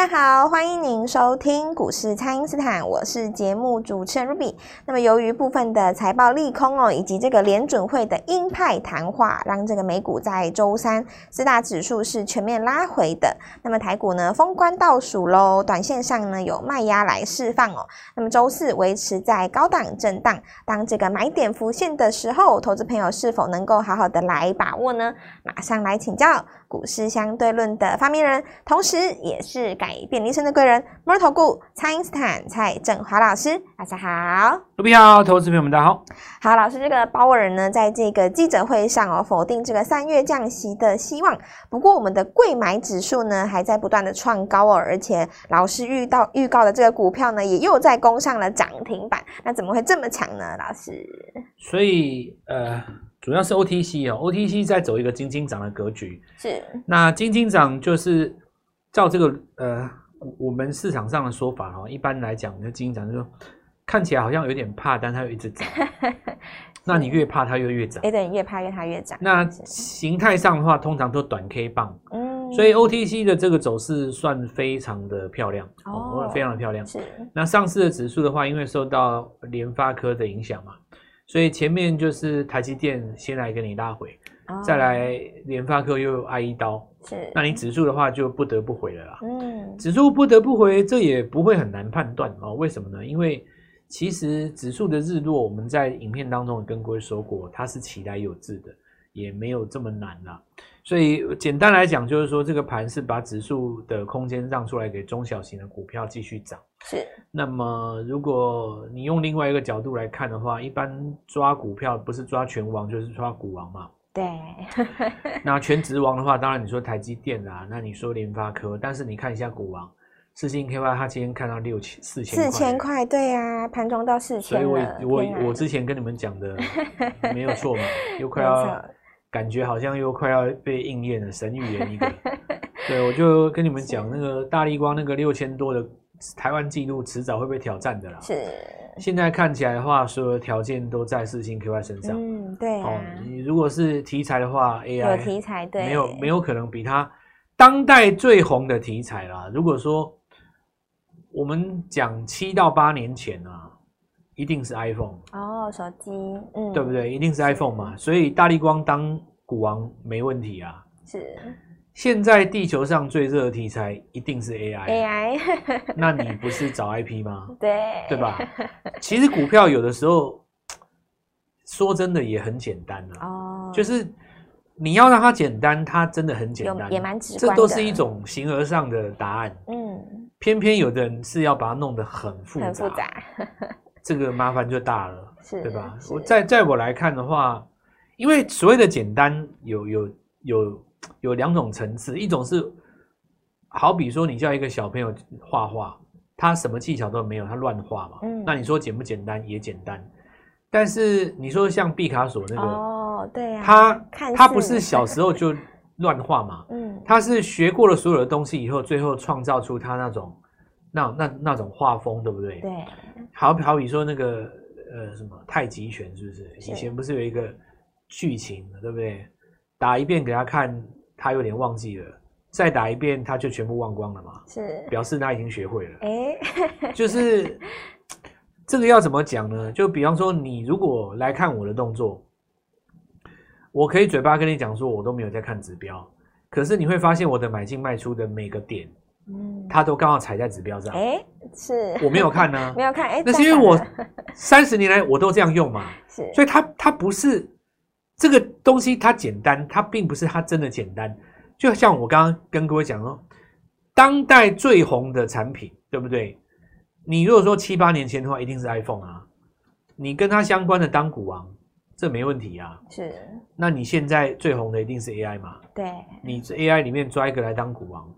大家好，欢迎您收听股市蔡因斯坦，我是节目主持人 Ruby。那么，由于部分的财报利空哦，以及这个联准会的鹰派谈话，让这个美股在周三四大指数是全面拉回的。那么台股呢，封关倒数喽，短线上呢有卖压来释放哦。那么周四维持在高档震荡，当这个买点浮现的时候，投资朋友是否能够好好的来把握呢？马上来请教。股市相对论的发明人，同时也是改变人生的贵人——摩尔投顾蔡英斯坦蔡振华老师，大家好。卢比好，投资朋友们大家好。好，老师，这个鲍尔呢，在这个记者会上哦，否定这个三月降息的希望。不过，我们的贵买指数呢，还在不断的创高哦，而且老师预到预告的这个股票呢，也又在攻上了涨停板。那怎么会这么强呢，老师？所以，呃。主要是 OTC 哦，OTC 在走一个金金涨的格局。是，那金金涨就是照这个呃，我们市场上的说法哦，一般来讲，那金金涨就是说看起来好像有点怕，但它又一直涨。那你越怕它又越涨。哎，对，越怕越它越涨。那形态上的话，通常都短 K 棒。嗯。所以 OTC 的这个走势算非常的漂亮哦，非常的漂亮。是。那上市的指数的话，因为受到联发科的影响嘛。所以前面就是台积电先来给你拉回，哦、再来联发科又挨一刀，是，那你指数的话就不得不回了啦。嗯，指数不得不回，这也不会很难判断哦。为什么呢？因为其实指数的日落，我们在影片当中跟各位说过，它是起来有质的，也没有这么难啦。所以简单来讲，就是说这个盘是把指数的空间让出来给中小型的股票继续涨。是。那么如果你用另外一个角度来看的话，一般抓股票不是抓全王就是抓股王嘛。对。那全职王的话，当然你说台积电啊，那你说联发科，但是你看一下股王，四星 KY，它今天看到六千四千四千块，对啊，盘中到四千。所以我我我之前跟你们讲的 没有错嘛，又快要。感觉好像又快要被应验了，神预言一个。对，我就跟你们讲，那个大力光那个六千多的台湾纪录，迟早会被挑战的啦。是。现在看起来的话，所有条件都在四星 QY 身上。嗯，对、啊。哦，你如果是题材的话，AI 有题材，对，没有没有可能比它当代最红的题材啦。如果说我们讲七到八年前啊。一定是 iPhone 哦，手机，嗯，对不对？一定是 iPhone 嘛，所以大力光当股王没问题啊。是，现在地球上最热的题材一定是 AI，AI，那你不是找 IP 吗？对，对吧？其实股票有的时候说真的也很简单啊，哦，就是你要让它简单，它真的很简单，也蛮直这都是一种形而上的答案。嗯，偏偏有的人是要把它弄得很复杂，很复杂。这个麻烦就大了，是对吧？我在在我来看的话，因为所谓的简单有有有有两种层次，一种是好比说你叫一个小朋友画画，他什么技巧都没有，他乱画嘛，嗯，那你说简不简单？也简单，但是你说像毕卡索那个，哦，对呀，他他不是小时候就乱画嘛，嗯，他是学过了所有的东西以后，最后创造出他那种。那那那种画风对不对？对，好好比说那个呃什么太极拳是不是？以前不是有一个剧情对不对？打一遍给他看，他有点忘记了，再打一遍他就全部忘光了嘛。是，表示他已经学会了。哎，就是这个要怎么讲呢？就比方说你如果来看我的动作，我可以嘴巴跟你讲说我都没有在看指标，可是你会发现我的买进卖出的每个点。嗯，他都刚好踩在指标上。哎，是 我没有看呢，没有看。哎，那是因为我三十年来我都这样用嘛。是，所以它它不是这个东西，它简单，它并不是它真的简单。就像我刚刚跟各位讲哦，当代最红的产品，对不对？你如果说七八年前的话，一定是 iPhone 啊。你跟它相关的当股王，这没问题啊。是。那你现在最红的一定是 AI 嘛？对。你 AI 里面抓一个来当股王。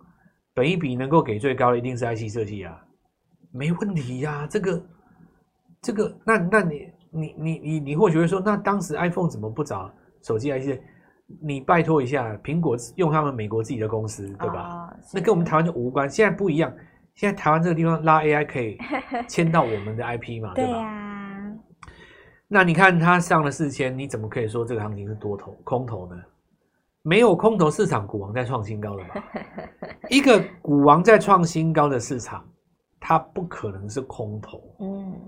本一比能够给最高的一定是 IC 设计啊，没问题呀、啊。这个，这个，那那你你你你你或许会说，那当时 iPhone 怎么不找手机 IC？你拜托一下，苹果用他们美国自己的公司，对吧？哦、那跟我们台湾就无关。现在不一样，现在台湾这个地方拉 AI 可以 签到我们的 IP 嘛，对吧？对啊、那你看它上了四千，你怎么可以说这个行情是多头空头呢？没有空头市场，股王在创新高了吧？一个股王在创新高的市场，它不可能是空头。嗯，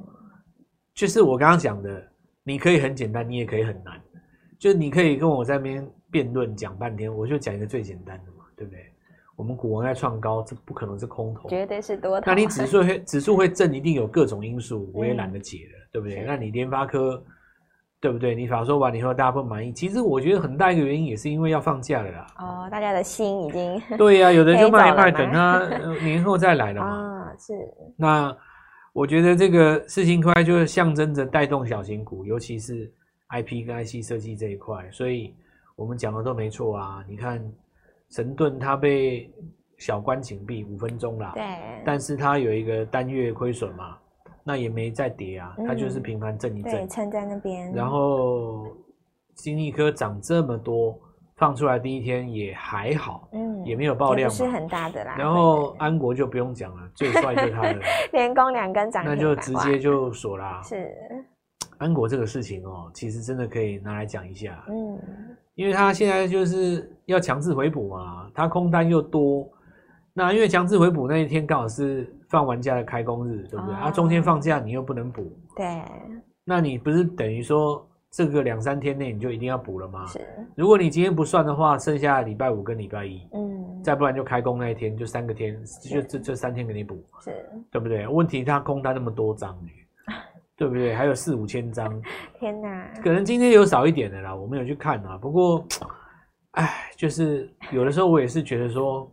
就是我刚刚讲的，你可以很简单，你也可以很难。就你可以跟我在那边辩论讲半天，我就讲一个最简单的嘛，对不对？我们股王在创高，这不可能是空头，绝对是多头。那你指数会指数会震，一定有各种因素，我也懒得解了，嗯、对不对？那你联发科。对不对？你法说完以后，大家不满意。其实我觉得很大一个原因也是因为要放假了啦。哦，大家的心已经 对呀、啊，有的就卖一卖，等他年后再来了嘛。啊，是。那我觉得这个四星 KY 就是象征着带动小型股，尤其是 IP 跟 IC 设计这一块。所以我们讲的都没错啊。你看神盾它被小关紧闭五分钟啦，对，但是它有一个单月亏损嘛。那也没再跌啊，它就是平盘震一震，对，撑在那边。然后金立科涨这么多，放出来第一天也还好，嗯，也没有爆量，不是很大的啦。然后安国就不用讲了，最帅就是他的，连攻两根涨，那就直接就锁啦。是安国这个事情哦，其实真的可以拿来讲一下，嗯，因为他现在就是要强制回补嘛，他空单又多。那因为强制回补那一天刚好是放完假的开工日，对不对？哦、啊，中间放假你又不能补，对。那你不是等于说这个两三天内你就一定要补了吗？是。如果你今天不算的话，剩下礼拜五跟礼拜一，嗯，再不然就开工那一天就三个天，就这这三天给你补，是，对不对？问题他空单那么多张，对不对？还有四五千张，天哪！可能今天有少一点的啦，我没有去看啊。不过，哎，就是有的时候我也是觉得说。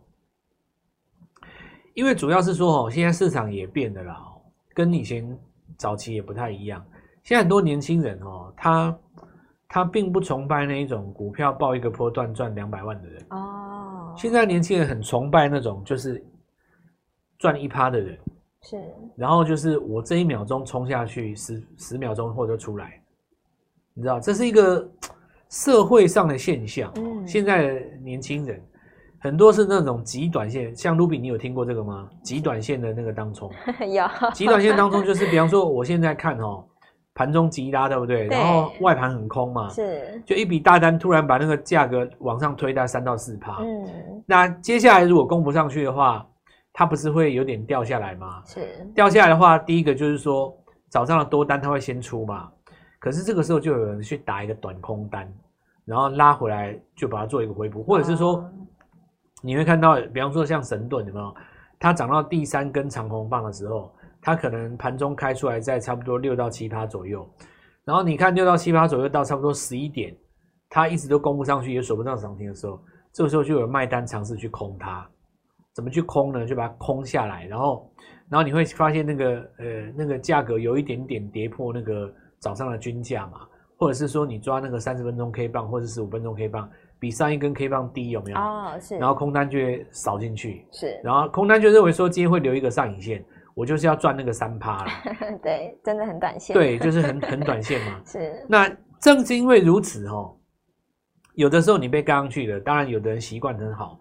因为主要是说哦，现在市场也变了啦，跟以前早期也不太一样。现在很多年轻人哦，他他并不崇拜那一种股票报一个波段赚两百万的人哦。现在年轻人很崇拜那种就是赚一趴的人，是。然后就是我这一秒钟冲下去，十十秒钟后就出来，你知道，这是一个社会上的现象。嗯，现在的年轻人。很多是那种极短线，像 Ruby，你有听过这个吗？极短线的那个当冲，有极短线当冲就是，比方说我现在看哦，盘中急拉，对不对？对，然后外盘很空嘛，是，就一笔大单突然把那个价格往上推到三到四趴，嗯，那接下来如果攻不上去的话，它不是会有点掉下来吗？是，掉下来的话，第一个就是说早上的多单它会先出嘛，可是这个时候就有人去打一个短空单，然后拉回来就把它做一个回补，或者是说。哦你会看到，比方说像神盾有没有？它涨到第三根长红棒的时候，它可能盘中开出来在差不多六到七趴左右，然后你看六到七趴左右到差不多十一点，它一直都攻不上去，也锁不上涨停的时候，这个时候就有卖单尝试去空它。怎么去空呢？就把它空下来，然后，然后你会发现那个呃那个价格有一点点跌破那个早上的均价嘛，或者是说你抓那个三十分钟 K 棒或者十五分钟 K 棒。比上一根 K 棒低有没有？哦，是。然后空单就会扫进去，是。然后空单就认为说今天会留一个上影线，我就是要赚那个三趴了。对，真的很短线。对，就是很很短线嘛。是。那正是因为如此哦，有的时候你被嘎上去了，当然有的人习惯很好，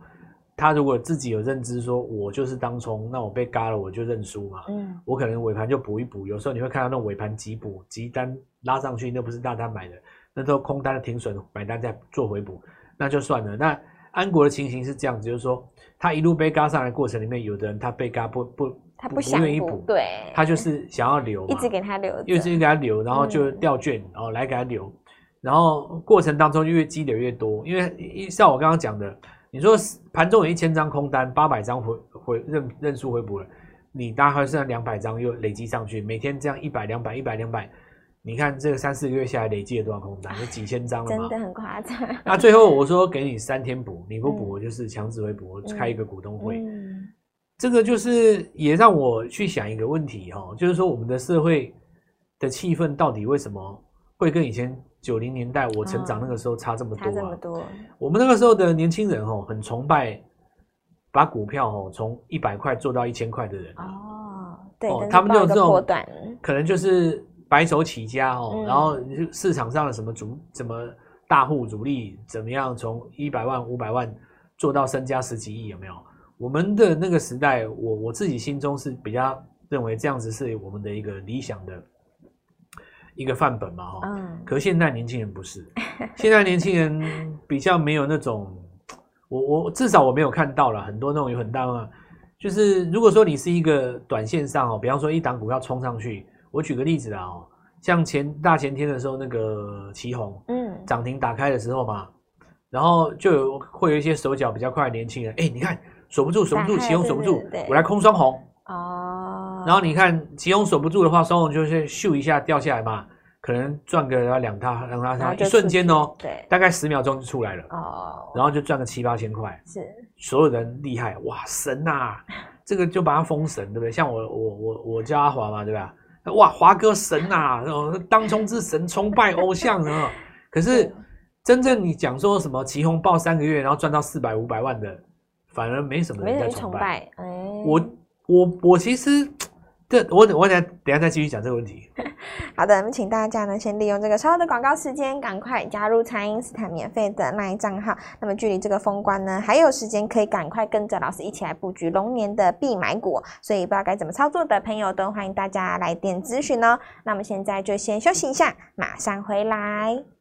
他如果自己有认知说，我就是当冲，那我被嘎了我就认输嘛。嗯。我可能尾盘就补一补，有时候你会看到那种尾盘急补急单拉上去，那不是大单买的，那都空单的停损买单再做回补。那就算了。那安国的情形是这样子，就是说他一路被嘎上来的过程里面，有的人他被嘎不不，他不想愿意补，对，他就是想要留，一直给他留，一直给他留，然后就掉券，然、嗯、后来给他留，然后过程当中越积累越多，因为像我刚刚讲的，你说盘中有一千张空单，八百张回回认认输回补了，你大概还剩两百张又累积上去，每天这样一百两百一百两百。你看这个三四个月下来累积了多少空单？有几千张了嘛？真的很夸张。那最后我说给你三天补，你不补我就是强制回补，开一个股东会。嗯，这个就是也让我去想一个问题哈，就是说我们的社会的气氛到底为什么会跟以前九零年代我成长那个时候差这么多啊？差这么多。我们那个时候的年轻人哦，很崇拜把股票哦从一百块做到一千块的人。哦，对，他们就有这种可能就是。白手起家哦，嗯、然后市场上的什么主、怎么大户主力怎么样，从一百万、五百万做到身家十几亿，有没有？我们的那个时代，我我自己心中是比较认为这样子是我们的一个理想的一个范本嘛，哈。嗯。可是现在年轻人不是，现在年轻人比较没有那种，我我至少我没有看到了很多那种有很大的，就是如果说你是一个短线上哦，比方说一档股票冲上去，我举个例子啊哦，像前大前天的时候那个旗红，嗯，涨停打开的时候嘛，然后就有会有一些手脚比较快的年轻人，哎，你看守不住，守不住，奇鋐守不住，我来空双红哦，然后你看奇鋐守不住的话，双红就是咻一下掉下来嘛。可能赚个两大两大它一瞬间哦，对，大概十秒钟就出来了哦，然后就赚个七八千块，是所有人厉害哇神呐、啊，这个就把它封神对不对？像我我我我叫阿华嘛对吧？哇华哥神呐、啊，当冲之神，崇拜偶像啊！可是真正你讲说什么奇鋐抱三个月然后赚到四百五百万的，反而没什么人在崇拜。哎，我我我其实。这我等我等下等下再继续讲这个问题。好的，那么请大家呢先利用这个稍后的广告时间，赶快加入蔡因斯坦免费的 LINE 账号。那么距离这个封关呢还有时间，可以赶快跟着老师一起来布局龙年的必买股。所以不知道该怎么操作的朋友，都欢迎大家来电咨询哦。那么现在就先休息一下，马上回来。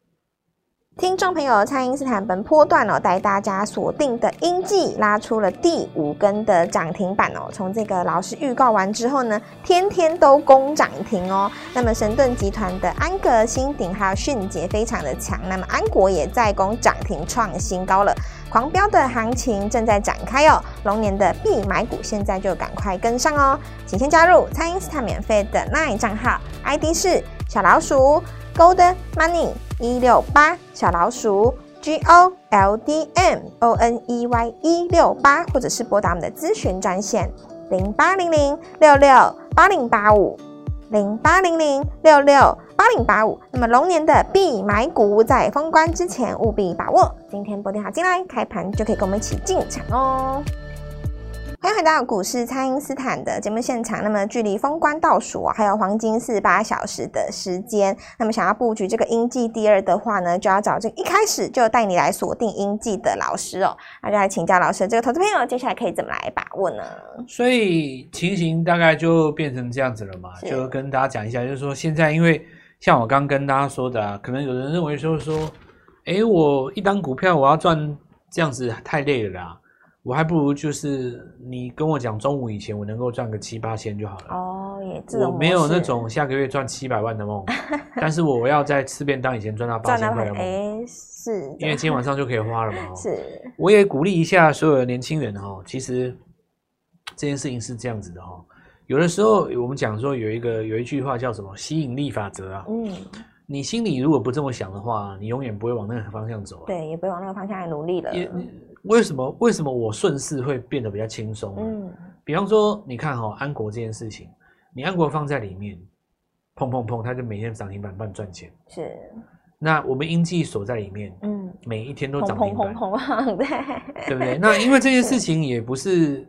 听众朋友，蔡因斯坦本波段哦，带大家锁定的英记拉出了第五根的涨停板哦。从这个老师预告完之后呢，天天都攻涨停哦。那么神盾集团的安格、新鼎还有迅捷非常的强，那么安国也在攻涨停创新高了，狂飙的行情正在展开哦。龙年的必买股，现在就赶快跟上哦。请先加入蔡因斯坦免费的 LINE 账号，ID 是小老鼠 Gold Money。一六八小老鼠 G O L D M O N E Y 一六八，或者是拨打我们的咨询专线零八零零六六八零八五零八零零六六八零八五。那么龙年的必买股，在封关之前务必把握。今天拨电话进来，开盘就可以跟我们一起进场哦。欢迎回到股市，蔡因斯坦的节目现场。那么，距离封关倒数还有黄金四十八小时的时间。那么，想要布局这个英记第二的话呢，就要找这个一开始就带你来锁定英记的老师哦。那就来请教老师，这个投资朋友接下来可以怎么来把握呢？所以情形大概就变成这样子了嘛，就跟大家讲一下，就是说现在因为像我刚跟大家说的，啊，可能有人认为说说，哎，我一单股票我要赚这样子太累了啦。我还不如就是你跟我讲，中午以前我能够赚个七八千就好了。哦，也这种我没有那种下个月赚七百万的梦，但是我要在吃便当以前赚到八千块的梦。哎，是，因为今天晚上就可以花了嘛。是，我也鼓励一下所有的年轻人哦，其实这件事情是这样子的哦。有的时候我们讲说有一个有一句话叫什么吸引力法则啊。嗯，你心里如果不这么想的话，你永远不会往那个方向走。对，也不会往那个方向来努力了。为什么？为什么我顺势会变得比较轻松？嗯，比方说，你看哈、喔，安国这件事情，你安国放在里面，砰砰砰，它就每天涨停板帮你赚钱。是。那我们英记锁在里面，嗯，每一天都涨停板，砰砰砰，对，对不对？那因为这件事情也不是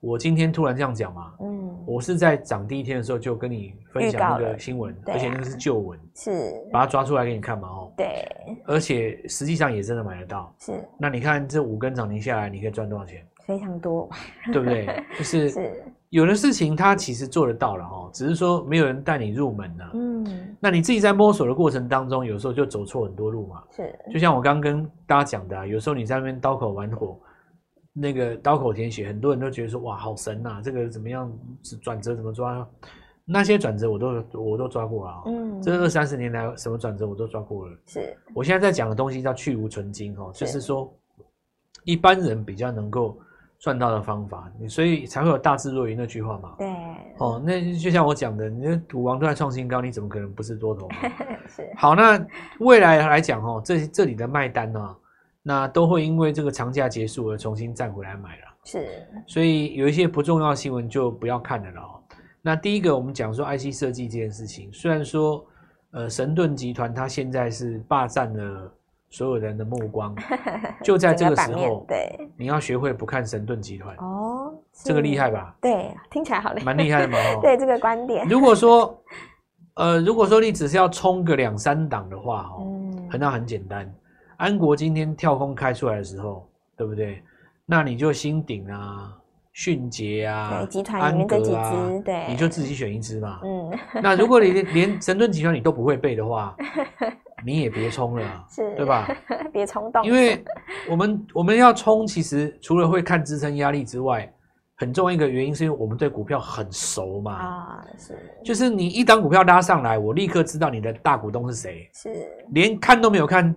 我今天突然这样讲嘛，嗯，我是在涨第一天的时候就跟你分享那个新闻，而且那个是旧闻，是，把它抓出来给你看嘛，哦，对。而且实际上也真的买得到，是。那你看这五根涨停下来，你可以赚多少钱？非常多，对不对？就是，是有的事情它其实做得到了哦，只是说没有人带你入门呢。嗯。那你自己在摸索的过程当中，有时候就走错很多路嘛。是。就像我刚刚跟大家讲的啊，有时候你在那边刀口玩火，那个刀口舔血，很多人都觉得说哇好神呐，这个怎么样转折怎么抓？那些转折我都我都抓过了，嗯，这二三十年来什么转折我都抓过了。是，我现在在讲的东西叫去无存精哦，就是说一般人比较能够赚到的方法，你所以才会有大智若愚那句话嘛。对，哦，那就像我讲的，你的股王都在创新高，你怎么可能不是多头？是。好，那未来来讲哦，这这里的卖单呢，那都会因为这个长假结束而重新站回来买了。是，所以有一些不重要的新闻就不要看了了。那第一个，我们讲说 IC 设计这件事情，虽然说，呃，神盾集团它现在是霸占了所有人的目光，就在这个时候，对，你要学会不看神盾集团哦，这个厉害吧？对，听起来好厉害，蛮厉害的嘛。对这个观点，如果说，呃，如果说你只是要冲个两三档的话，哦，嗯，那很简单，安国今天跳空开出来的时候，对不对？那你就新顶啊。迅捷啊，对，集团里面这几只，对，你就自己选一只嘛。嗯，那如果你连神盾集团你都不会背的话，你也别冲了，是，对吧？别冲动，因为 我们我们要冲，其实除了会看支撑压力之外，很重要一个原因是因为我们对股票很熟嘛。啊，是，就是你一档股票拉上来，我立刻知道你的大股东是谁，是，连看都没有看，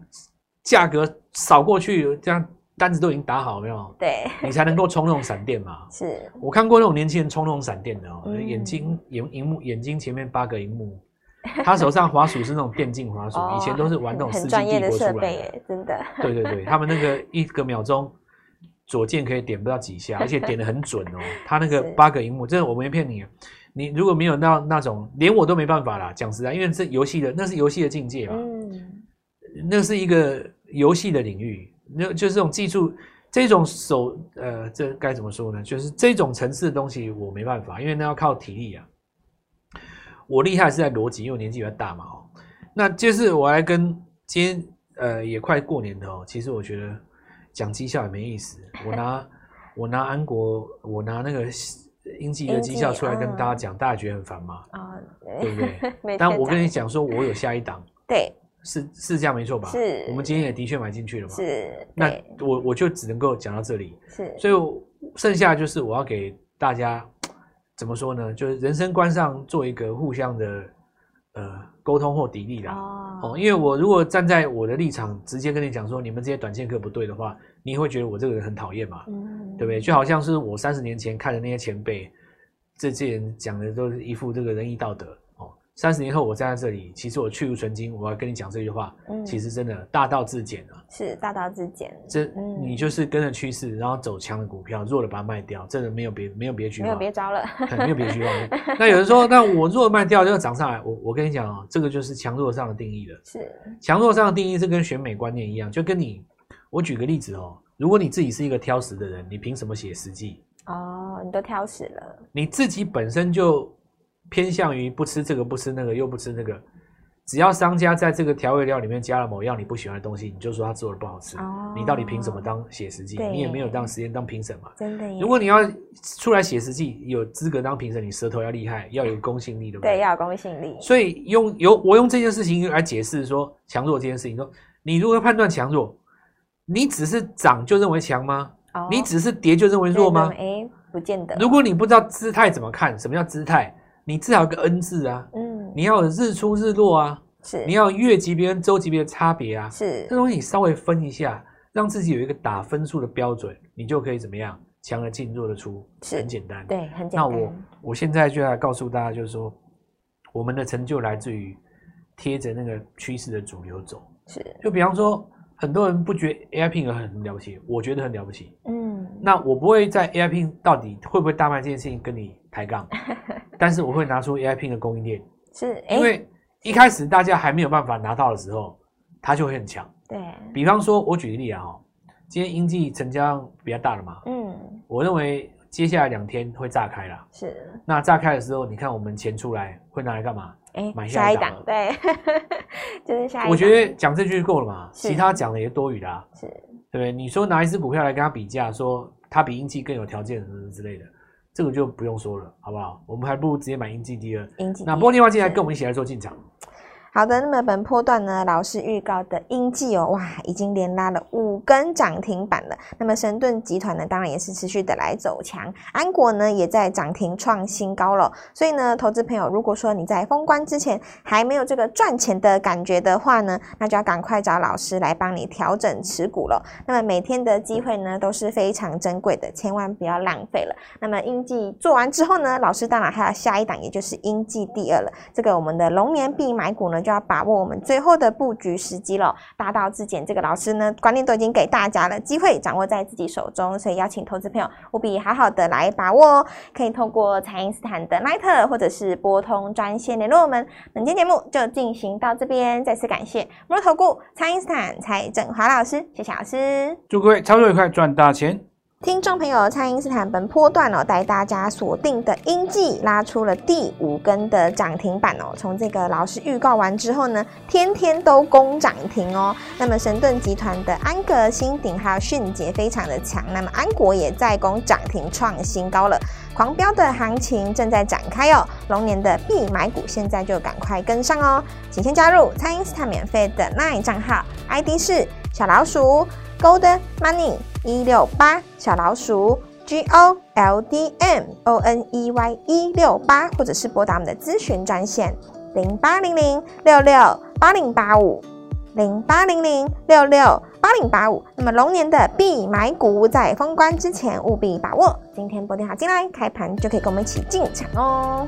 价格扫过去，这样单子都已经打好，没有？对，你才能够冲那种闪电嘛。是，我看过那种年轻人冲那种闪电的哦，嗯、眼睛眼荧幕眼睛前面八个荧幕。他手上滑鼠是那种电竞滑鼠，以前都是玩那种世纪帝国出来的，真的。对对对，他们那个一个秒钟左键可以点不到几下，而且点的很准哦。他那个八个荧幕，真的我没骗你，你如果没有那那种，连我都没办法啦。讲实在，因为这游戏的那是游戏的境界嘛，嗯，那是一个游戏的领域，那就是这种技术，这种手呃，这该怎么说呢？就是这种层次的东西我没办法，因为那要靠体力啊。我厉害是在逻辑，因为我年纪比较大嘛。哦，那就是我来跟今天呃也快过年的哦。其实我觉得讲绩效也没意思。我拿我拿安国，我拿那个英记的绩效出来跟大家讲，大家觉得很烦吗？啊，对不对？但我跟你讲说，我有下一档，对，是是这样没错吧？是。我们今天也的确买进去了嘛？是。那我我就只能够讲到这里。是。所以剩下就是我要给大家。怎么说呢？就是人生观上做一个互相的呃沟通或砥砺啦。哦，因为我如果站在我的立场，直接跟你讲说你们这些短线客不对的话，你会觉得我这个人很讨厌嘛？嗯，对不对？就好像是我三十年前看的那些前辈，这些人讲的都是一副这个仁义道德。三十年后我站在这里，其实我去如存金，我要跟你讲这句话，嗯，其实真的大道至简啊，是大道至简。这、嗯、你就是跟着趋势，然后走强的股票，弱的把它卖掉，真的没有别没有别句话，没有别招了，没有别句话。那有人说，那我弱卖掉就要涨上来，我我跟你讲啊，这个就是强弱上的定义了。是强弱上的定义是跟选美观念一样，就跟你我举个例子哦，如果你自己是一个挑食的人，你凭什么写食记？哦，你都挑食了，你自己本身就。偏向于不吃这个不吃那个又不吃那个，只要商家在这个调味料里面加了某样你不喜欢的东西，你就说他做的不好吃。哦、你到底凭什么当写实剂？你也没有当实验当评审嘛。真的。如果你要出来写实剂，有资格当评审，你舌头要厉害，要有公信力，对不对？对，要有公信力。所以用有我用这件事情来解释说强弱这件事情，说你如何判断强弱？你只是涨就认为强吗？哦、你只是跌就认为弱吗？哎，不见得。如果你不知道姿态怎么看，什么叫姿态？你至少有个 N 字啊，嗯，你要有日出日落啊，是，你要月级别跟周级别的差别啊，是，这东西你稍微分一下，让自己有一个打分数的标准，你就可以怎么样，强而进，弱的出，是，很简单，对，很简单。那我。我现在就要告诉大家，就是说，我们的成就来自于贴着那个趋势的主流走，是，就比方说，很多人不觉得 AI Pin 很了不起，我觉得很了不起，嗯，那我不会在 AI Pin 到底会不会大卖这件事情跟你抬杠。但是我会拿出 AI Pin 的供应链，是，因为一开始大家还没有办法拿到的时候，它就会很强。对，比方说，我举个例啊，哈，今天英记成交量比较大了嘛，嗯，我认为接下来两天会炸开了。是，那炸开的时候，你看我们钱出来会拿来干嘛？哎，买下一档，对，就是下一档。我觉得讲这句就够了嘛，其他讲的也多余的啊，是，对不对？你说拿一只股票来跟他比价，说他比英记更有条件什么之类的。这个就不用说了，好不好？我们还不如直接买英记第二。英记，那波电话进来跟我们一起来做进场。好的，那么本波段呢，老师预告的英记哦，哇，已经连拉了五根涨停板了。那么神盾集团呢，当然也是持续的来走强，安国呢也在涨停创新高了。所以呢，投资朋友，如果说你在封关之前还没有这个赚钱的感觉的话呢，那就要赶快找老师来帮你调整持股了。那么每天的机会呢都是非常珍贵的，千万不要浪费了。那么英记做完之后呢，老师当然还有下一档，也就是英记第二了。这个我们的龙年必买股呢。就要把握我们最后的布局时机了。大道至简，这个老师呢，观念都已经给大家了，机会掌握在自己手中，所以邀请投资朋友务必好好的来把握哦。可以透过蔡因斯坦的 Line 或者是拨通专线联络我们。本期节目就进行到这边，再次感谢摩投顾蔡因斯坦蔡正华老师，谢谢老师，祝各位操作愉快，赚大钱。听众朋友，蔡因斯坦本波段哦，带大家锁定的英记拉出了第五根的涨停板哦。从这个老师预告完之后呢，天天都攻涨停哦。那么神盾集团的安格、新鼎还有迅捷非常的强，那么安国也在攻涨停创新高了，狂飙的行情正在展开哦。龙年的必买股，现在就赶快跟上哦。请先加入蔡因斯坦免费的 LINE 账号，ID 是小老鼠 Gold Money。一六八小老鼠 G O L D M O N E Y 一六八，或者是拨打我们的咨询专线零八零零六六八零八五零八零零六六八零八五。那么龙年的必买股，在封关之前务必把握。今天拨电话进来，开盘就可以跟我们一起进场哦。